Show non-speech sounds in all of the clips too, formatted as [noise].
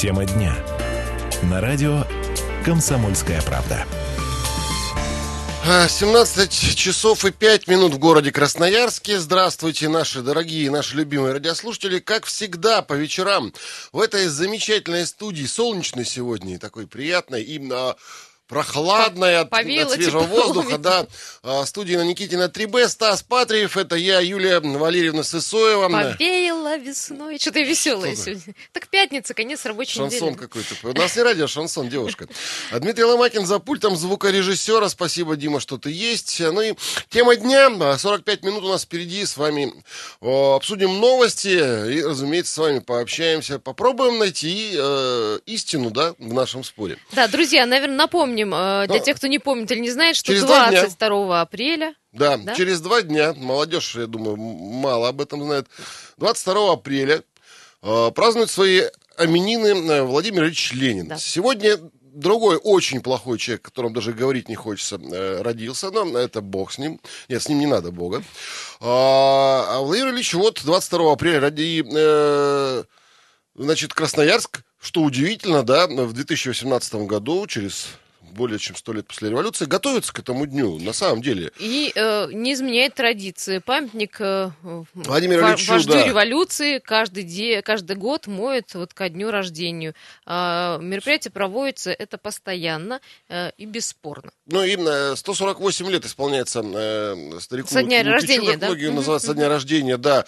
Тема дня. На радио «Комсомольская правда». 17 часов и 5 минут в городе Красноярске. Здравствуйте, наши дорогие, наши любимые радиослушатели. Как всегда, по вечерам в этой замечательной студии, солнечной сегодня, такой приятной, и а, прохладная от, от свежего воздуха, да. А, на Никитина 3Б, Стас Патриев, это я, Юлия Валерьевна Сысоева. Повеяло весной. Что ты веселая Что сегодня? Так пятница, конец рабочей шансон недели. Шансон какой-то. У нас не радио, а шансон, девушка. А Дмитрий Ломакин за пультом звукорежиссера. Спасибо, Дима, что ты есть. Ну и тема дня. 45 минут у нас впереди. С вами обсудим новости и, разумеется, с вами пообщаемся. Попробуем найти э, истину, да, в нашем споре. Да, друзья, наверное, напомню напомним, э, для Но... тех, кто не помнит или не знает, что 22 апреля... Да, да, через два дня, молодежь, я думаю, мало об этом знает, 22 апреля э, празднует свои именины э, Владимир Ильич Ленин. Да. Сегодня другой очень плохой человек, о котором даже говорить не хочется, э, родился, но это бог с ним. Нет, с ним не надо бога. А, а Владимир Ильич вот 22 апреля ради, э, значит, Красноярск, что удивительно, да, в 2018 году, через более чем сто лет после революции, готовится к этому дню, на самом деле. И э, не изменяет традиции. Памятник э, Владимиру Ильичу, вождю да. революции каждый, де, каждый год моет вот ко дню рождения. Э, мероприятие проводится это постоянно э, и бесспорно. Ну, именно 148 лет исполняется э, старику Со дня Лукичу, рождения, как да? многие называют, со дня рождения, да.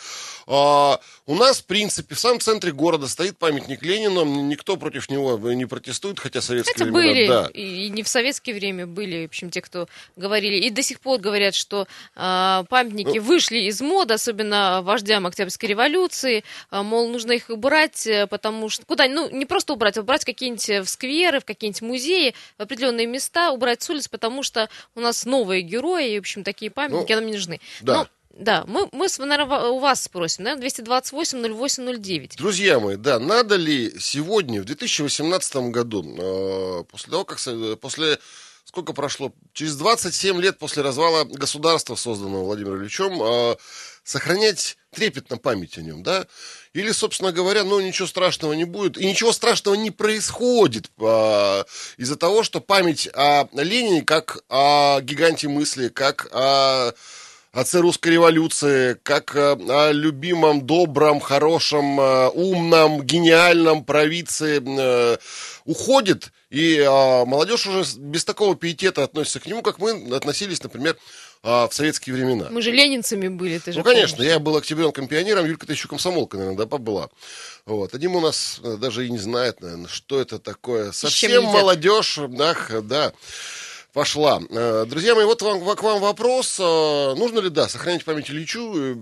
А, у нас, в принципе, в самом центре города стоит памятник Ленину, никто против него не протестует, хотя советские Хотя времена, были, да. и не в советское время были, в общем, те, кто говорили, и до сих пор говорят, что э, памятники ну, вышли из моды, особенно вождям Октябрьской революции, э, мол, нужно их убрать, э, потому что, куда, ну, не просто убрать, а убрать какие-нибудь в скверы, в какие-нибудь музеи, в определенные места, убрать с улиц, потому что у нас новые герои, и, в общем, такие памятники ну, нам не нужны. Да. Но, да, мы, мы, наверное, у вас спросим, да, 228-08-09. Друзья мои, да, надо ли сегодня, в 2018 году, э, после того, как, после, сколько прошло, через 27 лет после развала государства, созданного Владимиром Ильичем, э, сохранять трепетно память о нем, да? Или, собственно говоря, ну, ничего страшного не будет, и ничего страшного не происходит э, из-за того, что память о Ленине, как о гиганте мысли, как о отце русской революции, как э, о любимом, добром, хорошем, э, умном, гениальном провидце э, уходит, и молодежь уже без такого пиетета относится к нему, как мы относились, например, в советские времена. Мы же ленинцами были, ты же Ну, конечно, помнишь. я был октябренком-пионером, Юлька-то еще комсомолка, наверное, да, побыла. Вот. Один у нас даже и не знает, наверное, что это такое. Совсем молодежь, да, да пошла. Э, друзья мои, вот вам, к вам вопрос. Э, нужно ли, да, сохранить память Ильичу? Э,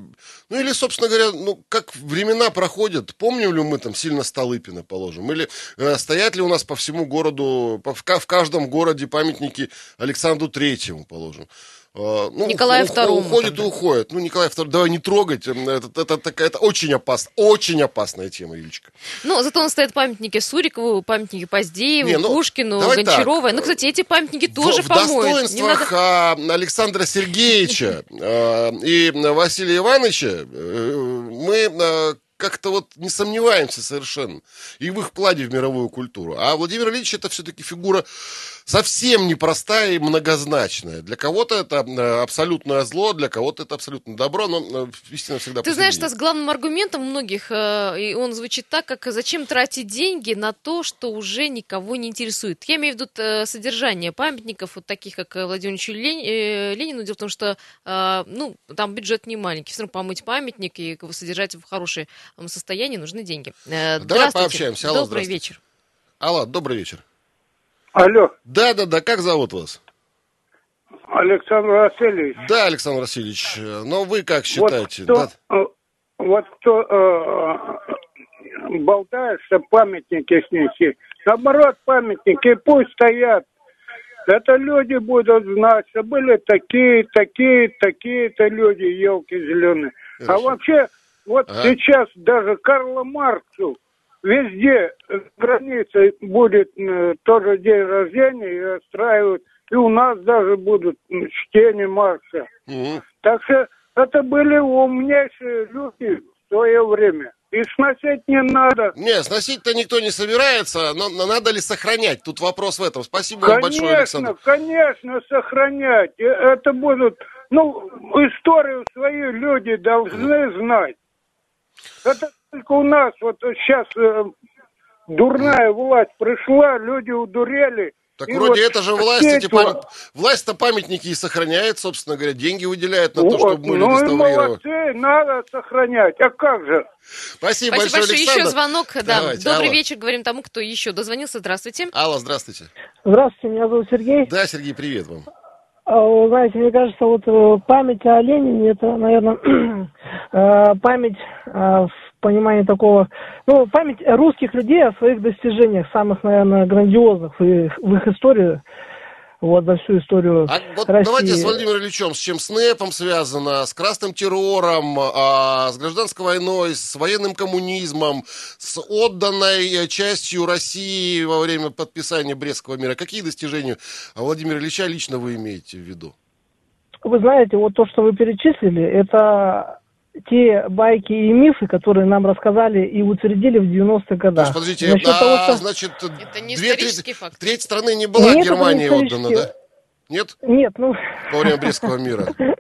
ну, или, собственно говоря, ну, как времена проходят, помним ли мы там сильно Столыпина, положим? Или стоят ли у нас по всему городу, в каждом городе памятники Александру Третьему, положим? А, ну, Николаю Второму. Уходит тогда. и уходит. Ну, Николай Второй, давай не трогать. Это, это, это, это очень опасно. Очень опасная тема, Юлечка. Ну, зато он стоит памятники Сурикову, памятники Поздееву, не, ну, Пушкину, Гончаровой. Ну, кстати, эти памятники тоже в, помоют. В достоинствах надо... Александра Сергеевича [laughs] а, и Василия Ивановича э, мы а, как-то вот не сомневаемся совершенно. И в их вкладе в мировую культуру. А Владимир Ильич это все-таки фигура совсем непростая и многозначная. Для кого-то это э, абсолютное зло, для кого-то это абсолютно добро, но э, истина всегда Ты знаешь, что с главным аргументом многих, э, и он звучит так, как зачем тратить деньги на то, что уже никого не интересует. Я имею в виду содержание памятников, вот таких, как Владимир Ильич Ленину. Дело в том, что ну, там бюджет не маленький. Все равно помыть памятник и его содержать в хорошем состоянии нужны деньги. Давай пообщаемся. Алло, добрый вечер. Алло, добрый вечер. Алло. Да, да, да. Как зовут вас? Александр Васильевич. Да, Александр Васильевич. Но вы как считаете? Вот кто, да? вот кто э, болтает, что памятники снеси. Наоборот, памятники пусть стоят. Это люди будут знать, что были такие, такие, такие-то люди, елки зеленые. А вообще, вот ага. сейчас даже Карла Марксу везде границы будет э, тоже день рождения и устраивают. И у нас даже будут чтения Маркса. Угу. Так что это были умнейшие люди в свое время. И сносить не надо. Не, сносить-то никто не собирается, но, но надо ли сохранять? Тут вопрос в этом. Спасибо вам большое, Александр. Конечно, конечно, сохранять. Э, Это будут, ну, историю свою люди должны знать. Это только у нас вот сейчас э, дурная власть пришла, люди удурели. Так И вроде вот это же власть, эти пам- власть-то памятники и сохраняет, собственно говоря, деньги выделяет на то, Вот, чтобы были ну и реставрировать. молодцы, надо сохранять. А как же? Спасибо, Спасибо большое, большое. Александр. Еще звонок. Да. Давайте, Добрый алло. вечер, говорим тому, кто еще дозвонился. Здравствуйте. Алла, здравствуйте. Здравствуйте, меня зовут Сергей. Да, Сергей, привет вам. А, знаете, мне кажется, вот э, память о Ленине, это, наверное, [clears throat] э, память э, в понимании такого, ну, память русских людей о своих достижениях, самых, наверное, грандиозных в их, в их истории, вот за всю историю А вот России. давайте с Владимиром Ильичем, с чем с НЭПом связано, с красным террором, а, с гражданской войной, с военным коммунизмом, с отданной э, частью России во время подписания Брестского мира. Какие достижения Владимира Ильича лично вы имеете в виду? Вы знаете, вот то, что вы перечислили, это те байки и мифы, которые нам рассказали и утвердили в 90-х То годах. есть, подождите, Насчет а, того, что- значит, Это не две исторический трети, факт. треть страны не была Нет, Германии не отдана, да? Нет? Нет, ну... Во время Брестского мира. [laughs]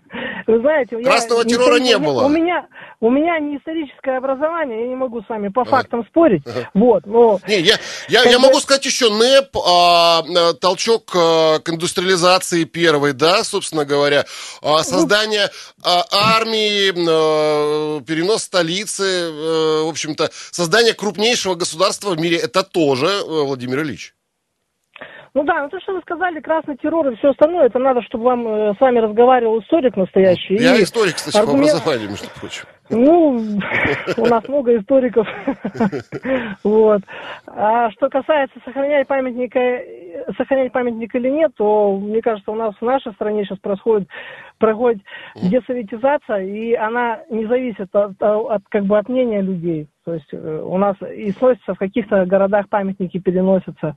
Вы знаете, я Красного не террора не меня- было. У меня, у меня не историческое образование, я не могу с вами по фактам спорить. Вот, но Не, я, я, я бы- могу сказать еще НЭП, а, а, толчок а, к индустриализации первой, да, собственно говоря, а, создание а, армии, а, перенос столицы, э, в общем-то, создание крупнейшего государства в мире, это тоже э, Владимир Ильич. Ну да, ну то, что вы сказали, красный террор и все остальное, это надо, чтобы вам э, с вами разговаривал историк настоящий. Я И историк, кстати, по аргумент- образованию, между прочим. Ну, у нас много историков. [laughs] Вот. А что касается сохранять памятника, сохранять памятник или нет, то, мне кажется, у нас в нашей стране сейчас происходит, проходит десоветизация, и она не зависит от, от, как бы от мнения людей. То есть э, у нас и сносятся в каких-то городах памятники переносятся.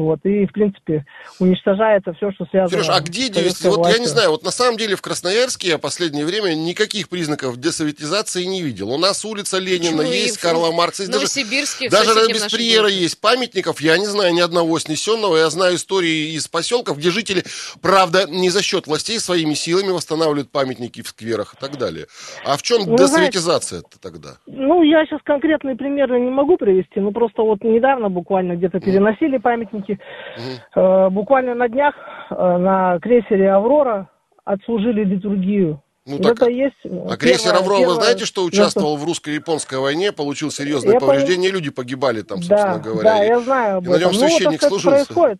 Вот, и, в принципе, уничтожается все, что связано Сереж, а где девять? Вот я не знаю, вот на самом деле в Красноярске я последнее время никаких признаков десоветизации не видел. У нас улица Ленина Почему? есть, И в Карла Маркса, есть даже Новосибирске, в Даже Бесприера городе. есть памятников, я не знаю ни одного снесенного. Я знаю истории из поселков, где жители, правда, не за счет властей своими силами восстанавливают памятники в скверах и так далее. А в чем Ну, десоветизация-то тогда? Ну, я сейчас конкретные примеры не могу привести, ну просто вот недавно буквально где-то переносили памятники. Э, буквально на днях э, на крейсере «Аврора» отслужили литургию. Ну, Вот так, это есть э, А крейсер «Аврора», вы знаете, что участвовал в русско-японской войне, получил серьезные Я повреждения, люди погибали там, собственно Да, говоря. да, И- я знаю об и на нем этом. Ну, вот священник служил. происходит.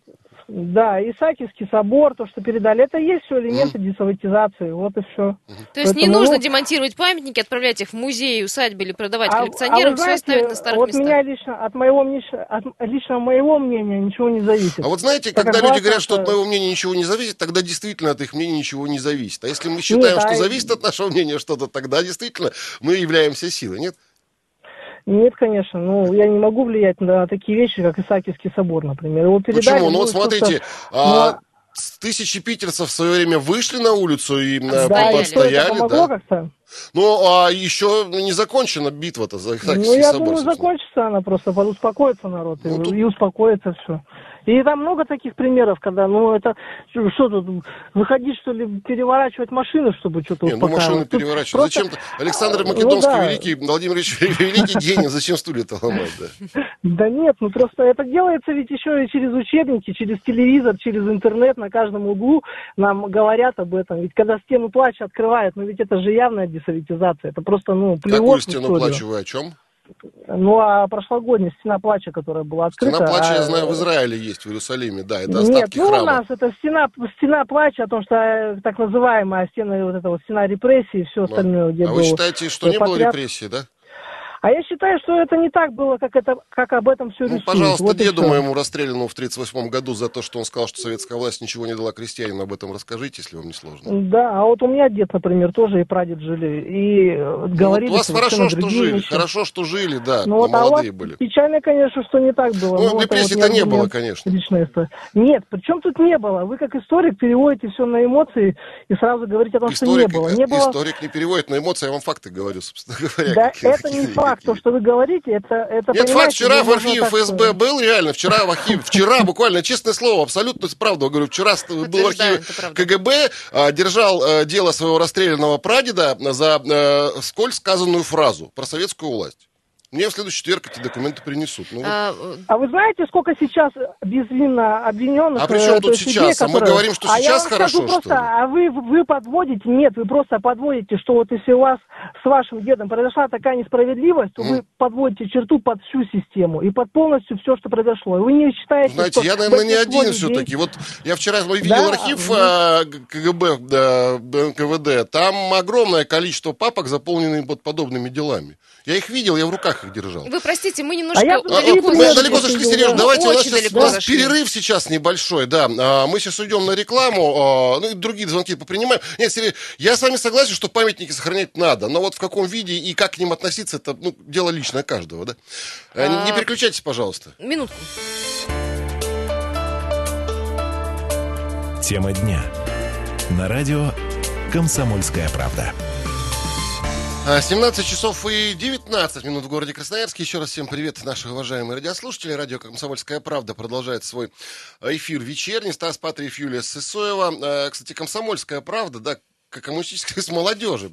Да, Исаакиевский собор, то, что передали, это есть все элементы десоветизации, вот и все. То есть не Поэтому, нужно ну, демонтировать памятники, отправлять их в музей, усадьбы или продавать А- коллекционерам, а вы все знаете, оставить на старых вот местах. меня лично, от моего, мнения- от лично моего мнения ничего не зависит. А вот знаете, Так когда люди власть говорят, что от наша- моего мнения ничего не зависит, тогда действительно от их мнения ничего не зависит. А если мы считаем, Нет, что а- зависит от нашего мнения что-то, тогда действительно мы являемся силой, нет? Нет, конечно, ну, я не могу влиять на такие вещи, как Исаакиевский собор, например. Его передали, Почему? Ну вот что-то- смотрите, а, с- тысячи питерцев в свое время вышли на улицу и э. Да, и это постояли, помогло да. как-то? Ну, а еще не закончена битва-то за Ну, Исаакиевский я собор. думаю, собственно. закончится она просто, успокоится народ, и, Ну, тут- и успокоится все. И там много таких примеров, когда, ну, это, что тут, выходить, что ли, переворачивать машины, чтобы что-то Не, ну машины переворачивать. просто- Зачем-то? Александр Ну Македонский да. великий, Владимир Ильич [laughs] великий гений, зачем стулья-то ломать, да? Да нет, ну просто это делается ведь еще и через учебники, через телевизор, через интернет, на каждом углу нам говорят об этом. Ведь когда стену плача открывают, ну ведь это же явная десоветизация, это просто, ну, плевок Какую стену плачу вы о чем? Ну, а прошлогодняя стена плача, которая была открыта... Стена плача, а- я знаю, в Израиле есть, в Иерусалиме, да, это Нет, остатки ну у храма. нас это стена, стена плача, о том, что э, так называемая стена, вот эта вот стена репрессий и все остальное, где А вы считаете, что не было репрессий, да? А я считаю, что это не так было, как, это, как об этом все Ну, рисуют. пожалуйста, Вот деду моему расстрелянному в 1938 году за то, что он сказал, что советская власть ничего не дала крестьянину, об этом расскажите, если вам не сложно. Да, а вот у меня дед, например, тоже и прадед жили, и э, Ну, говорили вот у вас хорошо, что жили, вещи. хорошо, что жили, да, Ну, вот, а молодые вот были. печально, конечно, что не так было. Ну, это репрессий-то вот не было, конечно. Личная история. Нет, причем тут не было. Вы как историк переводите все на эмоции и сразу говорите о том, что не Историк, было. Не было историк не переводит на эмоции, я вам факты говорю, собственно [laughs] говоря. Да, это не факт. Факт, то, что вы говорите, это... это Нет, факт, вчера в архиве так ФСБ сказать. был, реально, вчера в архиве, вчера буквально, честное слово, абсолютно правду говорю, вчера был в архиве. КГБ, а, держал э, дело своего расстрелянного прадеда за э, сколь сказанную фразу про советскую власть. Мне в следующий четверг эти документы принесут. Ну, вот. А, э, А вы знаете, сколько сейчас безвинно обвиненных? А при чем э, тут есть людей, сейчас? А мы которые- говорим, что А я сейчас вам хорошо, скажу просто, что ли? а вы, вы подводите? Нет, вы просто подводите, что вот если у вас с вашим дедом произошла такая несправедливость, то вы подводите черту под всю систему и под полностью все, что произошло. И вы не считаете, Знаете, что я, наверное, не один людей- все-таки. Вот я вчера видел Да, архив ну. а, Г- КГБ, да, НКВД. Там огромное количество папок, заполненные под подобными делами. Я их видел, я в руках их держал. вы простите, мы немножко А я А, далеко мы Далеко далеко зашли, Сереж, да. давайте, у нас сейчас у нас перерыв сейчас небольшой, да. А, Мы сейчас уйдем на рекламу, а, ну и другие звонки попринимаем. Нет, Сереж, я с вами согласен, что памятники сохранять надо, но вот в каком виде и как к ним относиться, это ну, дело личное каждого, да. А, Не переключайтесь, пожалуйста. минутку. Тема дня. На радио «Комсомольская правда». А, 17 часов и 19 минут в городе Красноярске. Еще раз всем привет, наши уважаемые радиослушатели. Радио «Комсомольская правда» продолжает свой эфир вечерний. Стас Патриев, Юлия Сысоева. А, Кстати, «Комсомольская правда», да, коммунистическая [laughs] с молодежи.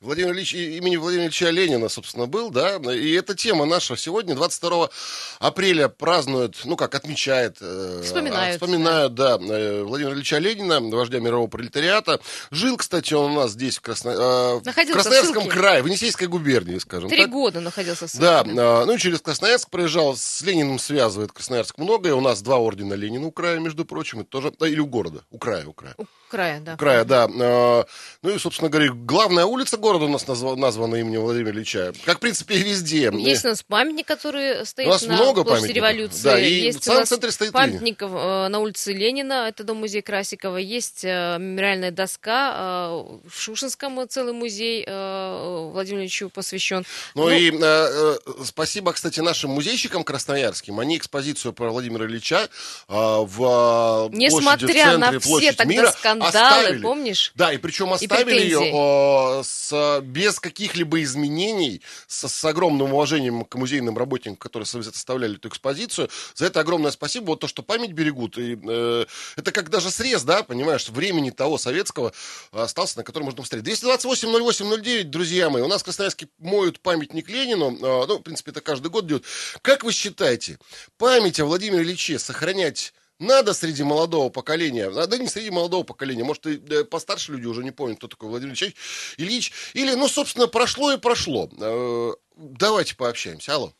Владимир Ильич, имени Владимира Ильича Ленина, собственно, был, да, и эта тема наша сегодня, 22 апреля, празднует, ну как, отмечает, э, Вспоминают, вспоминают, да, э, Владимира Ильича Ленина, вождя мирового пролетариата. Жил, кстати, он у нас здесь, в, Красно... э, в в Красноярском ссылке. крае, в Енисейской губернии, скажем Три так. года находился в ссылке, Да, а, ну и через Красноярск проезжал, с Лениным связывает Красноярск многое. У нас два ордена Ленина у края, между прочим, это тоже, да, или у города, у края, у края. Края, да. Края, да. А, Ну и, собственно говоря, главная улица города у нас назва- названа именем Владимира Ильича. Как, в принципе, и везде. Есть у нас памятник, который стоит У нас на много площади памятников. революции. Да, и есть в самом центре стоит памятник э, на улице Ленина, это дом музея Красикова. Есть э, мемориальная доска э, в Шушинском э, целый музей э, Владимиру Ильичу посвящен. Ну, и э, э, спасибо, кстати, нашим музейщикам красноярским. Они экспозицию про Владимира Ильича э, в э, Несмотря площади, в центре, на все площадь тогда мира скандалы, оставили. помнишь? Да, и причем оставили претензии. ее э, с, без каких-либо изменений, с, с огромным уважением к музейным работникам, которые составляли эту экспозицию. За это огромное спасибо. Вот то, что память берегут. И, э, это как даже срез, да, понимаешь, времени того советского остался, на который можно посмотреть. 228-08-09, друзья мои, у нас в Красноярске моют памятник Ленину. Э, ну, в принципе, это каждый год делают. Как вы считаете, память о Владимире Ильиче сохранять надо среди молодого поколения, а, да не среди молодого поколения, может, и э, постарше люди уже не помнят, кто такой Владимир Ильич Ильич, или, ну, собственно, прошло и прошло. Э, Давайте пообщаемся. Алло.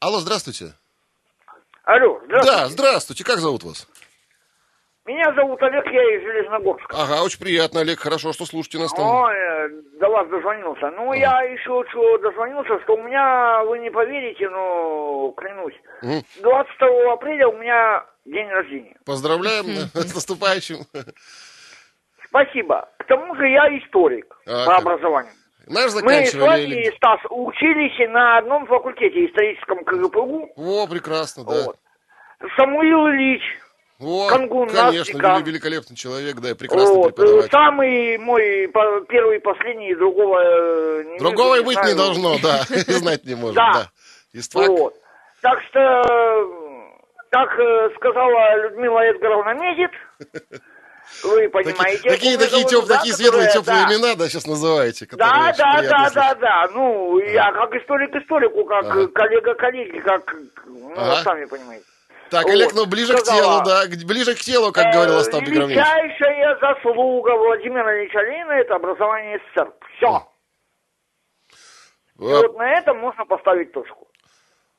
Алло, здравствуйте. Алло, здравствуйте. Да, здравствуйте. Как зовут вас? Меня зовут Олег, я из Железногорска. Ага, очень приятно, Олег. Хорошо, что слушайте нас там. О, до вас дозвонился. Ну, я еще что дозвонился, что у меня, вы не поверите, но клянусь, Мгм. 22 апреля у меня день рождения. Поздравляем [laughs] с наступающим. Спасибо. К тому же я историк А, по образованию. Наш Мы с вами. Стас, учились на одном факультете, историческом КГПУ. О, прекрасно, да. Вот. Самуил Ильич, О, Кангун, конечно, Нафтика. вели- великолепный человек, да, и прекрасный вот, преподаватель. самый мой первый, последний, другого э, не Другого и быть не знаю. должно, да, [laughs] и знать не можем, Да. Вот. Так что, как э, сказала Людмила Эдгаровна Медит, [laughs] вы понимаете... Такие, такие, ком я теп- да, такие светлые, которые- теплые да. имена, да, сейчас называете. Да, да, да, да, да. Ну, я как историк историку, как Ага. коллега коллеги, как, ну, Ага. сами понимаете. Так, Вот, Олег, ну ближе к телу, да, ближе к телу, как говорил Э, Остап. Величайшая заслуга Владимира Ильича это образование СССР. Все. А, вот на этом можно поставить точку.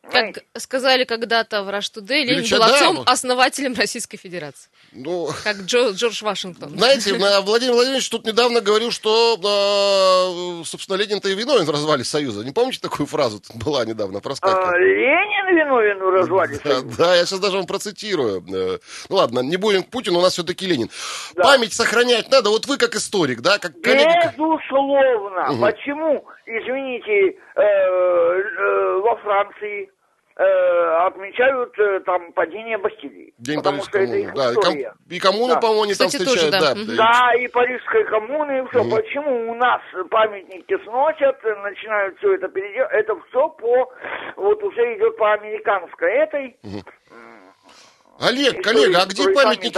Как сказали когда-то в Раштуде, Ленин Ильича, был да, отцом, основателем Российской Федерации. Ну, Как Джо- Джордж Вашингтон. знаете, [laughs] на- Владимир Владимирович тут недавно говорил, что, э, собственно, Ленин-то и виновен в развале Союза. Не помните такую фразу? Тут Была недавно, А, проскакивала. Ленин виновен в развале Да, Союза. да, я сейчас даже вам процитирую. Э, Ну ладно, не будем к Путину, у нас все-таки Ленин. Да. Память сохранять надо. Вот вы как историк, да, как коллега. Безусловно. Мгм. Почему, извините, э, э, во Франции отмечают э, там падение Бастилии. День потому что Парижской это их коммуны. Да, и, ком- история. и коммуну, Да. по-моему, они там Кстати, тоже, встречают. да. да. Мгм. Да, и Парижской коммуны, и все. Мгм. Почему у нас памятники сносят, э, начинают все это переделать? Это все по, вот уже идет по американской этой. Олег, Истории, коллега, а где там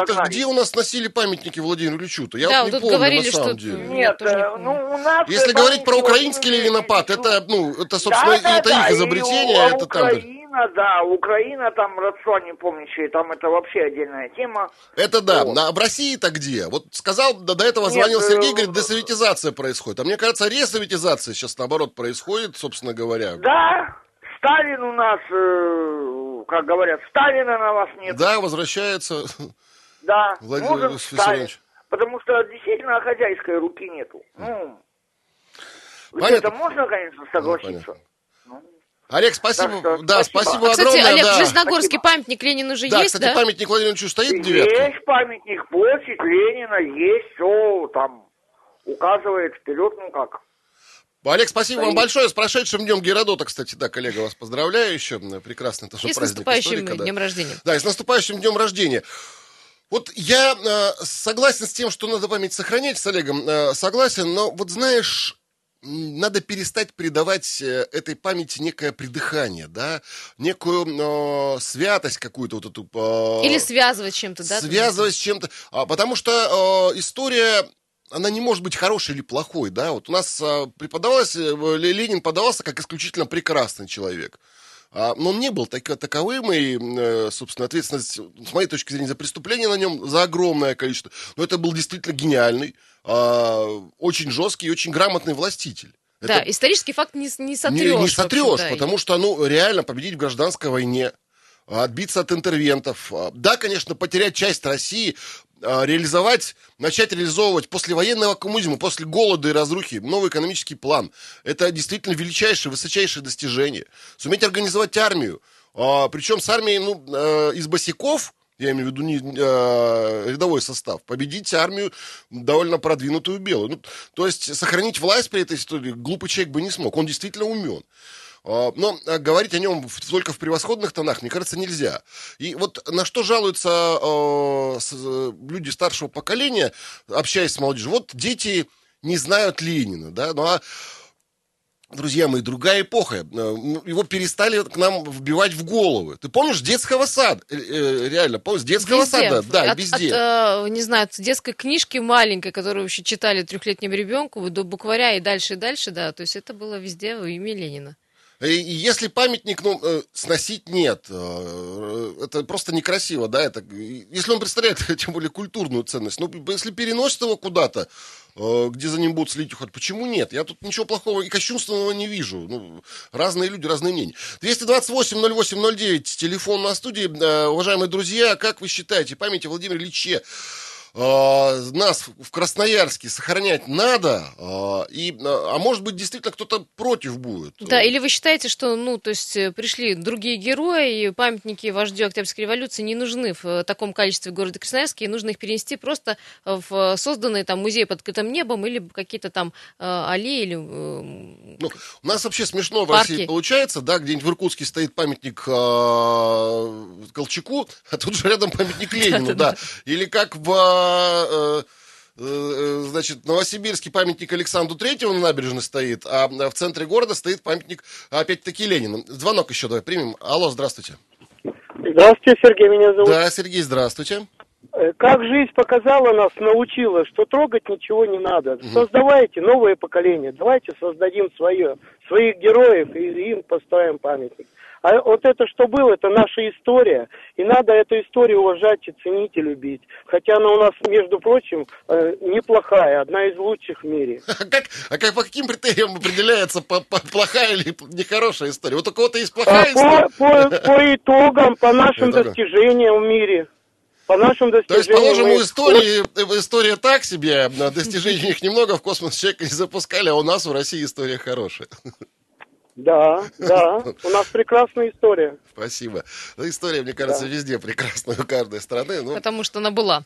догнали. Где у нас носили памятники Владимиру Ильичу-то? Я Да, вот не тут помню, говорили, на самом что- деле. Нет, Нет, тоже не э, ну у нас... Если э, говорить про памятники украинский Ленинопад, Ильичу- это, ну, это, собственно, да, это да, их и изобретение, это там... Украина, да, Украина, там родство не помнящее, там это вообще отдельная тема. Это да. Вот. А в России-то где? Вот сказал, да, до этого Нет, звонил э, Сергей, говорит, десоветизация происходит. А мне кажется, ресоветизация сейчас, наоборот, происходит, собственно говоря. Да, Сталин у нас, э, как говорят, Сталина на вас нет. Да, возвращается. [laughs] Да, Владимир Виссарионович. Сталин. Потому что действительно хозяйской руки нету. Ну, Понятно. это можно, конечно, согласиться. понятно. Олег, спасибо. Так что да, спасибо. спасибо Кстати, огромное. Олег, да. в Железногорске Спасибо. памятник Ленину же Да, есть, кстати, да? памятник Владимиру Ильичу стоит девятка. Есть памятник, площадь Ленина, есть все там указывает вперед, ну как. Олег, спасибо вам большое. С прошедшим днем Геродота, кстати, да, коллега, вас поздравляю еще. Прекрасно, тоже И с наступающим историка, да. днем рождения. Да, и с наступающим днем рождения. Вот я э, согласен с тем, что надо память сохранять с Олегом, э, согласен, но вот знаешь, надо перестать придавать э, этой памяти некое придыхание, да, некую э, святость какую-то вот эту. э, Или связывать чем-то, да? связывать с чем-то. А, потому что э, история, она не может быть хорошей или плохой, да. Вот у нас э, преподавалось, э, Ле- Ленин подавался как исключительно прекрасный человек. А, но он не был так, таковым, и, э, собственно, ответственность, с моей точки зрения, за преступление на нем за огромное количество. Но это был действительно гениальный, а, очень жесткий и очень грамотный властитель. Да, Это исторический факт не, не сотрешь. не, не сотрешь, да. потому что, ну, реально победить в гражданской войне, отбиться от интервентов. а, Да, конечно, потерять часть России, реализовать, начать реализовывать после военного коммунизма, после голода и разрухи новый экономический план. Это действительно величайшее, высочайшее достижение. Суметь организовать армию, а, причем с армией, ну, э, из босиков, я имею в виду не э, рядовой состав, победить армию довольно продвинутую белую. Ну, то есть сохранить власть при этой истории глупый человек бы не смог. Он действительно умен. А, Но а, говорить о нем в- только в превосходных тонах, мне кажется, нельзя. И вот на что жалуются с- э, люди старшего поколения, общаясь с молодежью, вот дети не знают Ленина, да, ну а Друзья мои, другая эпоха. Э, Его перестали к нам вбивать в головы. Ты помнишь детского сада? Э, Реально, помнишь? Детского Везде. сада? Да, от, везде. от, не знаю, от детской книжки маленькой, которую вообще читали трехлетнему ребенку, до букваря и дальше, и дальше, да. То есть это было везде во имя Ленина. И и если памятник, ну, э, сносить нет, э, это просто некрасиво, да, это, если он представляет, [laughs] тем более, культурную ценность, ну, если переносит его куда-то, э, где за ним будут следить уход, почему нет? Я тут ничего плохого и кощунственного не вижу. Ну, разные люди, разные мнения. 228-08-09, телефон на студии. Э, Уважаемые друзья, как вы считаете, память о Владимире Ильиче э, нас в Красноярске сохранять надо, э, и, э, а может быть, действительно кто-то против будет. Да, или вы считаете, что, ну, то есть э, пришли другие герои, и памятники вождю Октябрьской революции не нужны в э, таком количестве в городе Красноярске, и нужно их перенести просто в созданный там музей под открытым небом или какие-то там э, аллеи или... э, Ну, у нас вообще смешно в Парки. России получается, да, где-нибудь в Иркутске стоит памятник э, Колчаку, а тут же рядом памятник [laughs] Ленину, да. Или как в, э, э, значит, в Новосибирске памятник Александру Третьему на набережной стоит, а в центре города стоит памятник, опять-таки, Ленину. Звонок еще давай примем. Алло, здравствуйте. Здравствуйте, Сергей, меня зовут. Да, Сергей, здравствуйте. Э, Как жизнь показала нас, научила, что трогать ничего не надо. Создавайте новое поколение, давайте создадим свое, своих героев и им поставим памятник. А вот это, что было, это наша история, и надо эту историю уважать и ценить и любить. Хотя она у нас, между прочим, э, неплохая, одна из лучших в мире. [laughs] А как, а как по каким критериям определяется по- по- плохая или нехорошая история? Вот у кого-то есть А плохая история. по, по, по итогам, по нашим Итогам. достижениям в мире. По нашим То есть, достижениям. положим, мы- у истории, история так себе, а достижений у них немного, в космос человека не запускали, а у нас в России история хорошая. Да, да. У нас прекрасная история. Спасибо. Ну, история, мне кажется, Да. везде прекрасная у каждой страны. Ну, Потому что она была.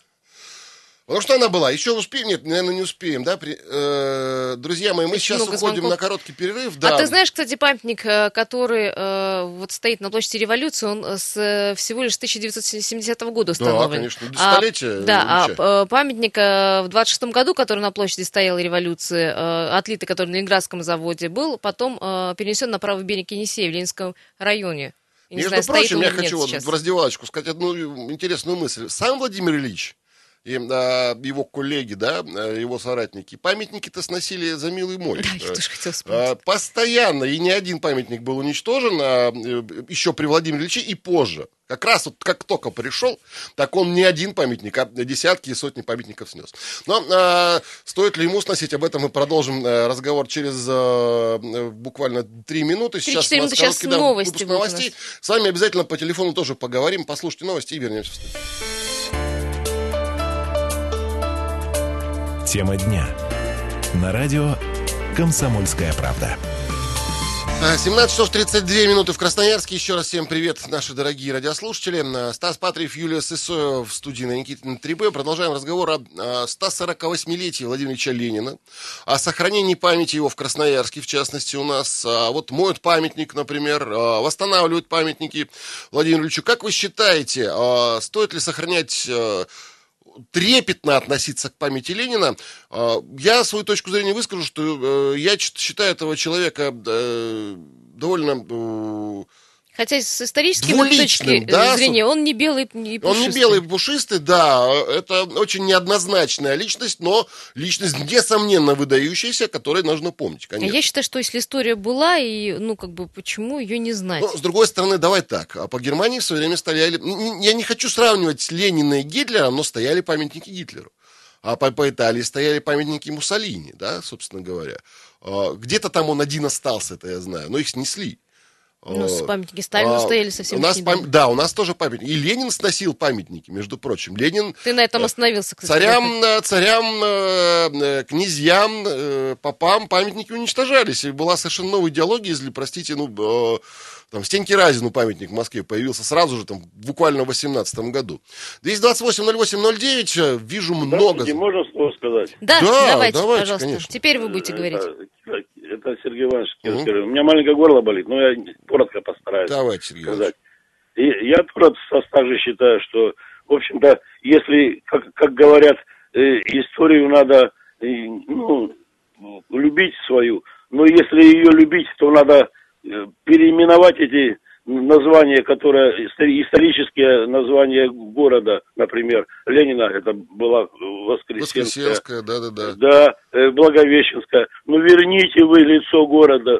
Потому что она была. Еще успеем? Нет, наверное, не успеем, да? При- э, друзья мои, мы Очень сейчас уходим звонков. на короткий перерыв. Да. А ты знаешь, кстати, памятник, э, который э, вот стоит на площади революции, он э, с э, всего лишь 1970 года установлен. Да, конечно, А, десятилетие. да, а памятник э, в 26 году, который на площади стоял революции, э, отлитый, который на Ленинградском заводе был, потом э, перенесен на правый берег Енисея в Ленинском районе. Я Между знаю, прочим, я хочу вот в раздевалочку сказать одну интересную мысль. Сам Владимир Ильич и а, его коллеги, да, а, его соратники, памятники-то сносили за милый мой. Да, я Э, тоже вспомнить. а, Постоянно, и не один памятник был уничтожен, а, э, еще при Владимире Ильиче и позже. Как раз вот как только пришел, так он не один памятник, а десятки и сотни памятников снес. Но а, стоит ли ему сносить, об этом мы продолжим э, разговор через э, э, буквально три минуты. Сейчас 3-4 у нас сейчас короткий, да, новости выпуск новостей. С вами обязательно по телефону тоже поговорим. Послушайте новости и вернемся в студию. Тема дня. На радио «Комсомольская правда». А, 17 часов 32 минуты в Красноярске. Еще раз всем привет, наши дорогие радиослушатели. А, Стас Патриев, Юлия Сысоева в студии на Никитина 3Б. Продолжаем разговор о а, 148-летии Владимира Ильича Ленина, о сохранении памяти его в Красноярске, в частности, у нас. А, Вот моют памятник, например, а, восстанавливают памятники Владимиру Ильичу. Как вы считаете, а, стоит ли сохранять а, трепетно относиться к памяти Ленина. А, Я свою точку зрения выскажу, что э, я считаю этого человека э, довольно... э, Хотя с исторической точки э, да, зрения он не белый не Он не пушистый. белый и пушистый, да, это очень неоднозначная личность, но личность, несомненно, выдающаяся, которой нужно помнить, конечно. Я считаю, что если история была, и, ну, как бы, почему ее не знать? Но, с другой стороны, давай так. А по Германии в свое время стояли... Я не хочу сравнивать Ленина и Гитлера, но стояли памятники Гитлеру. А по, по Италии стояли памятники Муссолини, да, собственно говоря. А, Где-то там он один остался, это я знаю, но их снесли. Ну, с А, памятники Сталину а, стояли совсем у нас пам- Да, у нас тоже памятники. И Ленин сносил памятники, между прочим. Ленин Ты на этом остановился, кстати. Царям, э, царям, э, э, князьям, э, попам памятники уничтожались. И была совершенно новая идеология, если, простите, ну, э, там, Стеньке Разину памятник в Москве появился сразу же, там, буквально в 18 году. 228-08-09, э, вижу много... Здравствуйте, можно слово сказать? Да, Да, давайте, давайте, пожалуйста. конечно. Теперь вы будете говорить. Это, Сергей Иванович Мгм. Кировский. У меня маленькое горло болит, но я коротко постараюсь Давайте, Сергей Иванович. сказать. И я тоже со стажа считаю, что, в общем-то, если, как, как говорят, э, историю надо э, ну, любить свою, но если ее любить, то надо э, переименовать эти названия, которые истори- исторические названия города, например, Ленина, это была Воскресенская, Воскресенская, да-да-да. да, э, Благовещенская. Ну, верните вы лицо города.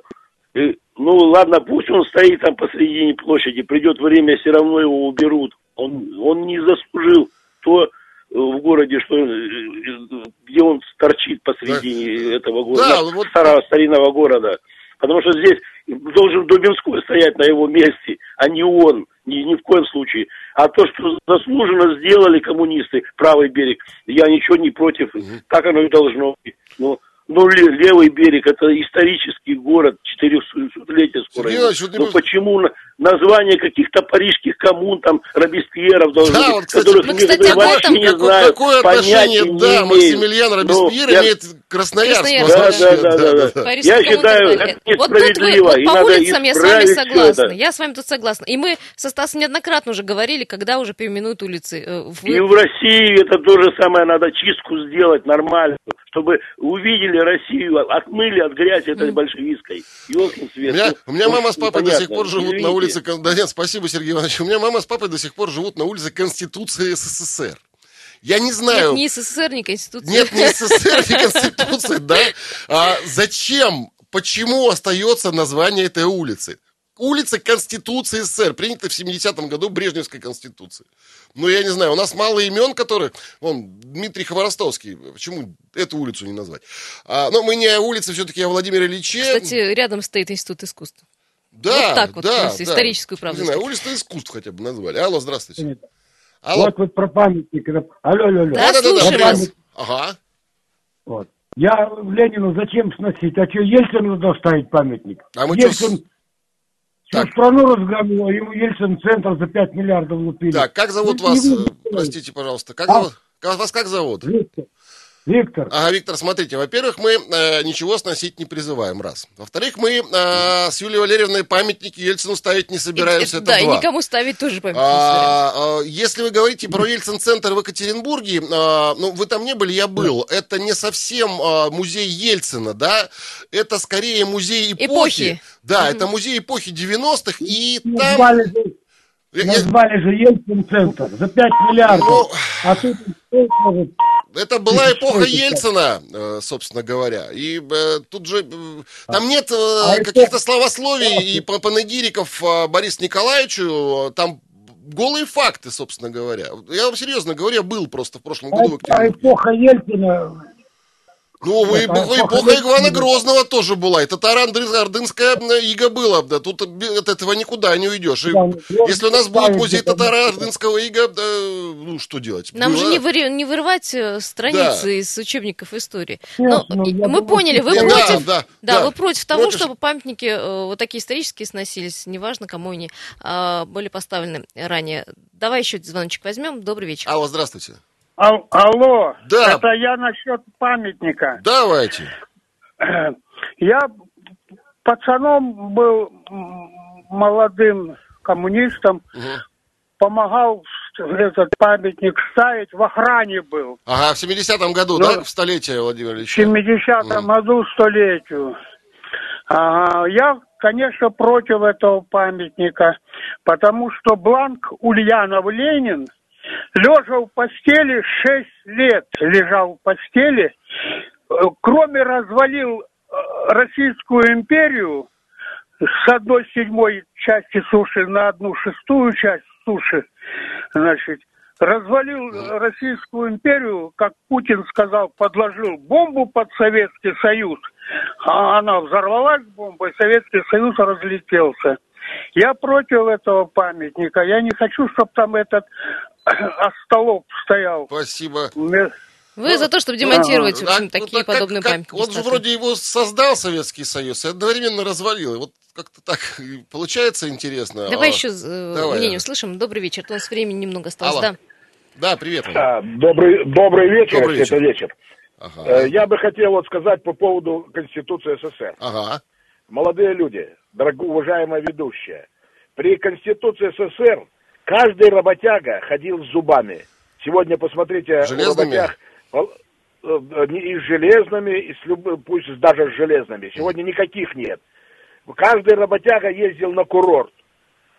Э, Ну, ладно, пусть он стоит там посредине площади, придет время, все равно его уберут. Он, он не заслужил то э, в городе, что, э, где он торчит посредине этого города, Да, вот- старого старинного города. Потому что здесь должен Дубинской стоять на его месте, а не он, ни, ни в коем случае. А то, что заслуженно сделали коммунисты, правый берег, я ничего не против, так оно и должно быть. Но, но ле- левый берег, это исторический город, 400-летие скоро. Сергей. Иванович, вот ну почему на- название каких-то парижских коммун, там, Робеспьеров должны Да, быть, вот, кстати, которых Мы, никто кстати, об этом не Какое, знаю, какое понятия отношение, не да, имею. Максимилиан Ну, Робеспьер я- имеет? Красноярск, вообще? да, да, да, да. Парижская Я считаю, это Вот тут вы, несправедливо, вот по улицам я с вами согласна. это. Я с вами тут согласна. И мы со Стасом неоднократно уже говорили, когда уже переименуют улицы. Э, вы- И в России это то же самое, надо чистку сделать нормально, чтобы увидели Россию, отмыли от грязи этой большевистской. Ёлкин У свет. меня, Ну, у меня ну, мама с папой до сих пор живут на Извините. Улице... Да нет, спасибо, Сергей Иванович. У меня мама с папой до сих пор живут на улице Конституции СССР. Я не знаю... Нет, ни СССР, ни Конституции. Нет, не СССР, не Конституции, да? А зачем, почему остается название этой улицы? Улица Конституции СССР, принята в 70-м году Брежневской Конституции. Ну, я не знаю, у нас мало имен, которые... Вон, Дмитрий Хворостовский, почему эту улицу не назвать? А, но мы не о улице все-таки, а о Владимире Ильиче. Кстати, рядом стоит Институт искусств. Да, вот так вот, да, просто да. историческую правду Не знаю, улица искусств хотя бы назвали. Алло, здравствуйте. Алло. Вот вот про памятник. Алло, алло, алло. Да, слушаю привет. вас. Ага. Вот. Я Ленину зачем сносить? А что, Ельцину надо ставить памятник? А мы чё Ельцин с- всю Так. страну разгромил, а ему Ельцин центр за 5 миллиардов лупили. Так, как зовут Ну, вас? Простите, пожалуйста. Как А? зовут? Вас как зовут? Виктор, Виктор. Ага, Виктор, смотрите, во-первых, мы э, ничего сносить не призываем, раз. Во-вторых, мы э, с Юлией Валерьевной памятники Ельцину ставить не собираемся, И- это да, и два. никому ставить тоже памятник не собираемся. А, а, если вы говорите про Ельцин-центр в Екатеринбурге, а, ну, вы там не были, я был. Это не совсем а, музей Ельцина, да? Это скорее музей эпохи. Эпохи. Да, это музей эпохи 90-х, и там... Назвали же, Ельцин-центр за 5 миллиардов. Ну, А тут Это была эпоха Ельцина, э, собственно говоря. И э, тут же э, там нет А каких-то словословий и па- панегириков Борису Николаевичу. Там голые факты, собственно говоря. Я вам серьезно говорю, я был просто в прошлом году в а эпоха Ельцина, Ну, вы, Это эпоха, Ивана. Грозного тоже была. И татаро-ордынская ига была. Да, тут от этого никуда не уйдешь. И Да, ну, если у нас будет музей татаро-ордынского ига, да, ну, что делать? Нам же Была- не, выри- не вырывать э, страницы Да. из учебников истории. Нет, Но ну, я мы поняли, вы что- Да, против, да, да, да. вы против того, Против. чтобы памятники э, вот такие исторические сносились, неважно, кому они а, были поставлены ранее. Давай еще звоночек возьмем. Добрый вечер. Алло, здравствуйте. Ал- алло, Да. это я насчет памятника. Давайте. [clears throat] Я пацаном был молодым коммунистом, Мгм. помогал этот памятник ставить, в охране был. Ага, в 70-м году, Ну, да, в столетие Владимира В Ильича? 70-м Мгм. году столетию. Ага, я, конечно, против этого памятника, потому что Бланк Ульянов Ленин лежа в постели 6 лет, лежал в постели, кроме развалил э, Российскую империю с одной седьмой части суши на одну шестую часть суши, значит, развалил Российскую империю, как Путин сказал, подложил бомбу под Советский Союз, а она взорвалась бомбой, Советский Союз разлетелся. Я против этого памятника. Я не хочу, чтобы там этот [clears throat] остолоп стоял. Спасибо. Мне- Вы за то, чтобы демонтировать, в А, общем, ну, такие так как- подобные как- памятники. Он же вроде его создал Советский Союз и одновременно развалил. И вот как-то так получается интересно. Давай А, еще э, давай, мнение да. услышим. Добрый вечер. У нас времени немного осталось. Алло. Да. Да, привет. Ваня. А, добрый, добрый вечер, Добрый это вечер. Ага. Э, Я бы хотел вот сказать по поводу Конституции СССР. Ага. Молодые люди, дорогая уважаемая ведущая, при Конституции СССР каждый работяга ходил с зубами. Сегодня посмотрите, Железными? работяг, э, не- и с железными, и с люб- пусть даже с железными. Сегодня никаких нет. Каждый работяга ездил на курорт.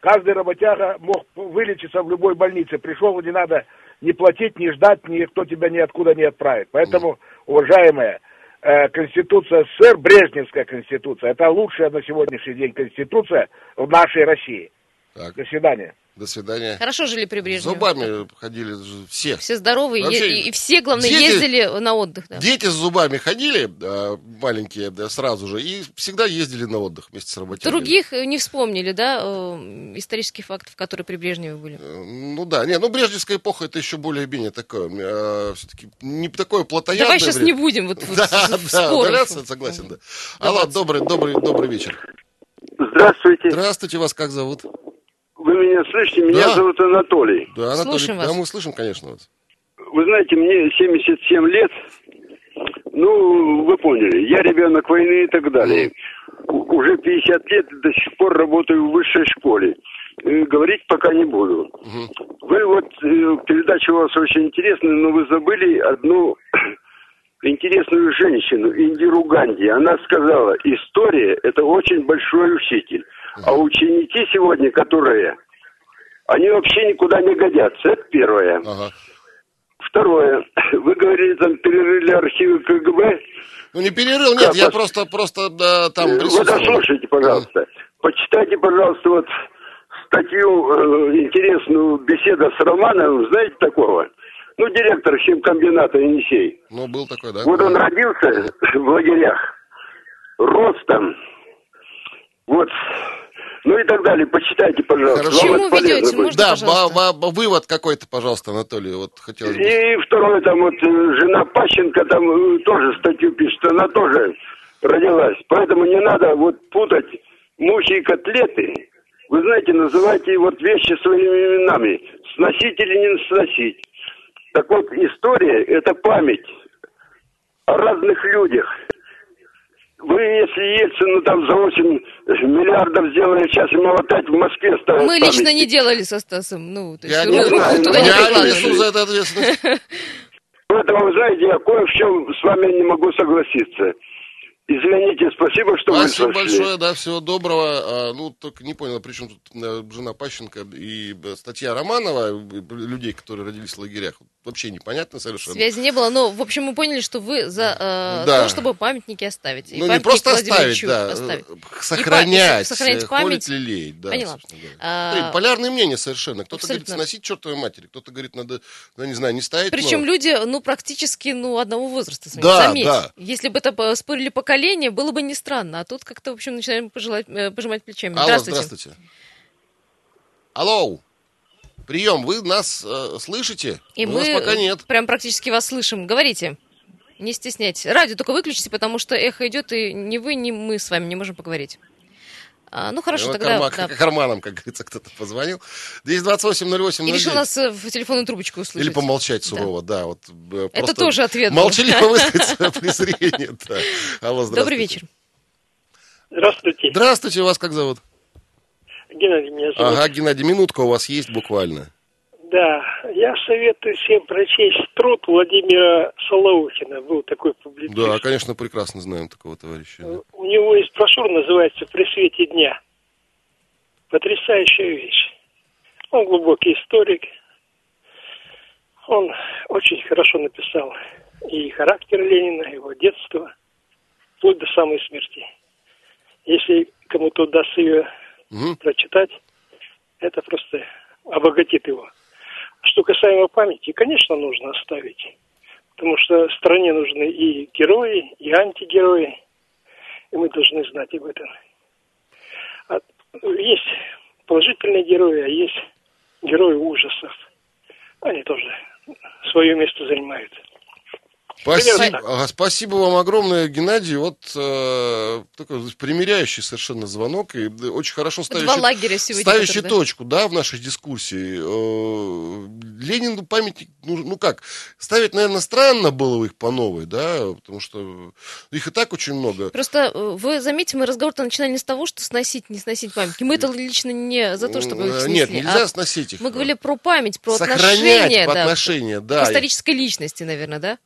Каждый работяга мог вылечиться в любой больнице. Пришел, не надо ни платить, ни ждать, никто тебя ниоткуда не отправит. Поэтому, уважаемая, Конституция СССР, Брежневская Конституция, это лучшая на сегодняшний день Конституция в нашей России. Так, До свидания. До свидания. Хорошо жили при С Брежневе. зубами ходили все. Все здоровые, Вообще, и, и все, главное, дети- ездили на отдых. Да. Дети с зубами ходили, э, маленькие, да, сразу же, и всегда ездили на отдых вместе с работягами. Других э, не вспомнили, да, э, исторических фактов, которые при Брежневе были. Э, Ну да, не, ну Брежневская эпоха это еще более-менее такое, все-таки не такое плотоядное Давай сейчас время. не будем вот, вот [laughs] Да, в- да, удаляться, согласен, да. Алло, добрый, добрый, добрый вечер. Здравствуйте. Здравствуйте, вас как зовут? Меня слышите? Меня Да. зовут Анатолий. Да, Анатолий, Слушаем да, вас. мы слышим, конечно, вас. Вы знаете, мне 77 лет. Ну, вы поняли, я ребенок войны и так далее. У- Уже 50 лет до сих пор работаю в высшей школе. Э, Говорить пока не буду. Вы вот, э, передача у вас очень интересная, но вы забыли одну [clears throat] интересную женщину, Индиру Ганди. Она сказала, история – это очень большой учитель. А ученики сегодня, которые, они вообще никуда не годятся. Это первое. Ага. Второе. [coughs] Вы говорили, там перерыли архивы КГБ. Ну не перерыл, нет, Как я вас- просто, просто да, там Вы присутствовал. дослушайте, пожалуйста. Почитайте, пожалуйста, вот статью э, интересную «Беседа с Романовым». Знаете такого? Ну, директор химкомбината «Енисей». Ну, был такой, да? Вот он родился в лагерях. Рос там. Вот. Ну и так далее. Почитайте, пожалуйста. Хорошо. Чему ведете? Можно, Да, пожалуйста? вывод какой-то, пожалуйста, Анатолий, вот хотелось бы. И второе, там вот э, жена Пащенко там э, тоже статью пишет, она тоже родилась. Поэтому не надо вот путать мухи и котлеты. Вы знаете, называйте вот вещи своими именами. Сносить или не сносить. Так вот, история – это память. о разных людях. Вы, если Ельцину там за 8 миллиардов сделали, сейчас ему опять в Москве ставят Мы лично памятник. не делали со Стасом. Ну, то есть Я не [laughs] знаю, туда не я прикладывали. несу за это ответственность. [laughs] Поэтому, вы знаете, я кое в чем с вами не могу согласиться. Извините, спасибо, что Спасибо вы сошли. большое, да, всего доброго. А, ну, только не понял, при чем тут э, жена Пащенко и э, статья Романова, э, людей, которые родились в лагерях. Вообще непонятно совершенно. Связи не было, но, в общем, мы поняли, что вы за э, Да. то, чтобы памятники оставить. И Ну, не просто оставить, да, оставить. э, И сохранять, сохранять э, память. холить, лелеять, да, Поняла. А, Смотри, Полярные мнения совершенно. Кто-то говорит, сносить чертовой матери, кто-то говорит, надо, ну, не знаю, не ставить. Причем но- люди, ну, практически, ну, одного возраста. с вами, Да, заметь. да. Если бы это по- спорили поколения, было бы не странно. А тут как-то, в общем, начинаем пожелать, э, пожимать плечами. Алло, здравствуйте. здравствуйте. Алло. Прием, вы нас э, слышите? И У мы нас пока нет. прям практически вас слышим. Говорите. Не стесняйтесь. Радио только выключите, потому что эхо идет, и ни вы, ни мы с вами не можем поговорить. А, ну хорошо, Вот тогда. карма- да. к карманам, как говорится, кто-то позвонил. 228 И решил нас э, в телефонную трубочку услышать. Или помолчать Да. сурово, да. вот, э, Это тоже ответ. Молчаливо [laughs] высказать свое [laughs] презрение. да. Алло, здравствуйте. Добрый вечер. Здравствуйте, Здравствуйте, вас как зовут? Геннадий меня зовут. Ага, Геннадий, минутка у вас есть буквально. Да, я советую всем прочесть труд Владимира Солоухина. Был такой публицист. Да, конечно, прекрасно знаем такого товарища. да. У него есть брошюра, называется «При свете дня». Потрясающая вещь. Он глубокий историк. Он очень хорошо написал и характер Ленина, и его детство, вплоть до самой смерти. Если кому-то удастся ее Мгм. прочитать, это просто обогатит его. Что касаемо памяти, конечно, нужно оставить. Потому что стране нужны и герои, и антигерои. И мы должны знать об этом. А есть положительные герои, а есть герои ужасов. Они тоже свое место занимают. Спасибо, спасибо вам огромное, Геннадий. Вот э, такой примеряющий совершенно звонок и э, очень хорошо ставящий, Два лагеря сегодня. ставящий которые, да. точку, да, в нашей дискуссии. Э, Ленину памятник, ну, ну как, ставить, наверное, странно было их по новой, да, потому что их и так очень много. Просто э, вы заметьте, мы разговор-то начинали не с того, что сносить, не сносить памятники. Мы это лично не за то, чтобы их Э, снесли. Нет, нельзя а сносить их. Мы говорили про память, про Сохранять отношения, по да, отношения, к да. исторической личности, наверное, да?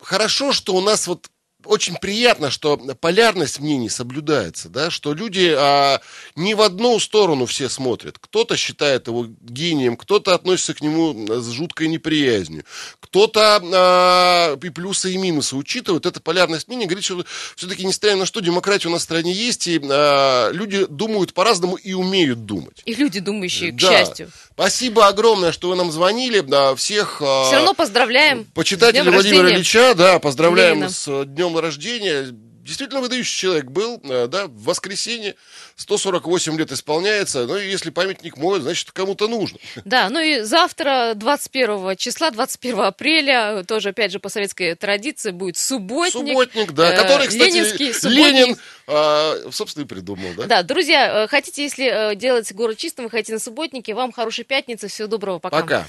Хорошо, что у нас вот очень приятно, что полярность мнений соблюдается, да, что люди а, не в одну сторону все смотрят. Кто-то считает его гением, кто-то относится к нему с жуткой неприязнью, кто-то а, и плюсы, и минусы учитывает. Эта полярность мнений говорит, что все-таки, несмотря на что, демократия у нас в стране есть, и а, люди думают по-разному и умеют думать. И люди, думающие, к Да. счастью. Спасибо огромное, что вы нам звонили. Да, всех а, Все равно поздравляем. Почитатели Владимира рождения. Ильича, да, поздравляем Ленина. с э, днем рождения. Действительно выдающий человек был, э, да, в воскресенье 148 лет исполняется. Ну, если памятник мой, значит, кому-то нужно. Да, ну и завтра, 21 числа, 21 апреля, тоже, опять же, по советской традиции, будет субботник. Субботник, да, Э, который, кстати, Ленинский субботник. Ленин, а, собственно, и придумал, да? Да, друзья, э, хотите, если э, делать город чистым, вы хотите на субботнике, вам хорошей пятницы, всего доброго, пока. Пока.